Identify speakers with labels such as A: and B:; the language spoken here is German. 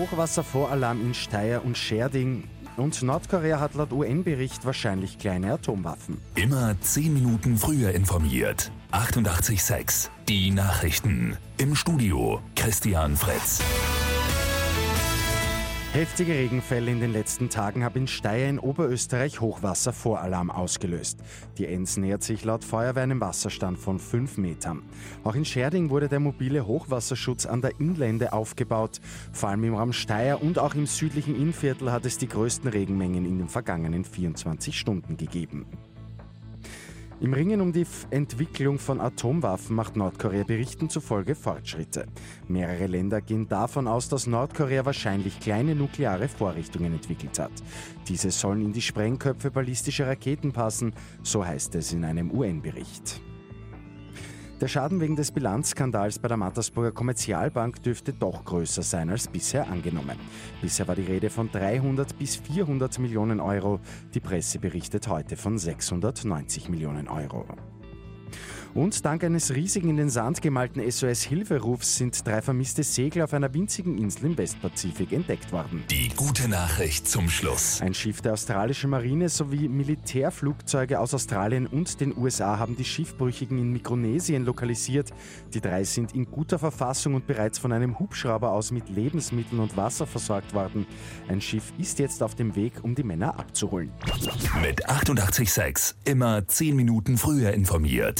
A: Hochwasservoralarm in Steyr und Scherding. Und Nordkorea hat laut UN-Bericht wahrscheinlich kleine Atomwaffen.
B: Immer 10 Minuten früher informiert. 88.6 Die Nachrichten. Im Studio Christian Fritz.
A: Heftige Regenfälle in den letzten Tagen haben in Steyr in Oberösterreich Hochwasservoralarm ausgelöst. Die Enz nähert sich laut Feuerwehr einem Wasserstand von 5 Metern. Auch in Scherding wurde der mobile Hochwasserschutz an der Inlände aufgebaut. Vor allem im Raum Steyr und auch im südlichen Innviertel hat es die größten Regenmengen in den vergangenen 24 Stunden gegeben. Im Ringen um die Entwicklung von Atomwaffen macht Nordkorea Berichten zufolge Fortschritte. Mehrere Länder gehen davon aus, dass Nordkorea wahrscheinlich kleine nukleare Vorrichtungen entwickelt hat. Diese sollen in die Sprengköpfe ballistischer Raketen passen, so heißt es in einem UN-Bericht. Der Schaden wegen des Bilanzskandals bei der Mattersburger Kommerzialbank dürfte doch größer sein als bisher angenommen. Bisher war die Rede von 300 bis 400 Millionen Euro. Die Presse berichtet heute von 690 Millionen Euro. Und dank eines riesigen in den Sand gemalten SOS-Hilferufs sind drei vermisste Segler auf einer winzigen Insel im Westpazifik entdeckt worden.
B: Die gute Nachricht zum Schluss.
A: Ein Schiff der australischen Marine sowie Militärflugzeuge aus Australien und den USA haben die Schiffbrüchigen in Mikronesien lokalisiert. Die drei sind in guter Verfassung und bereits von einem Hubschrauber aus mit Lebensmitteln und Wasser versorgt worden. Ein Schiff ist jetzt auf dem Weg, um die Männer abzuholen.
B: Mit 886 immer 10 Minuten früher informiert.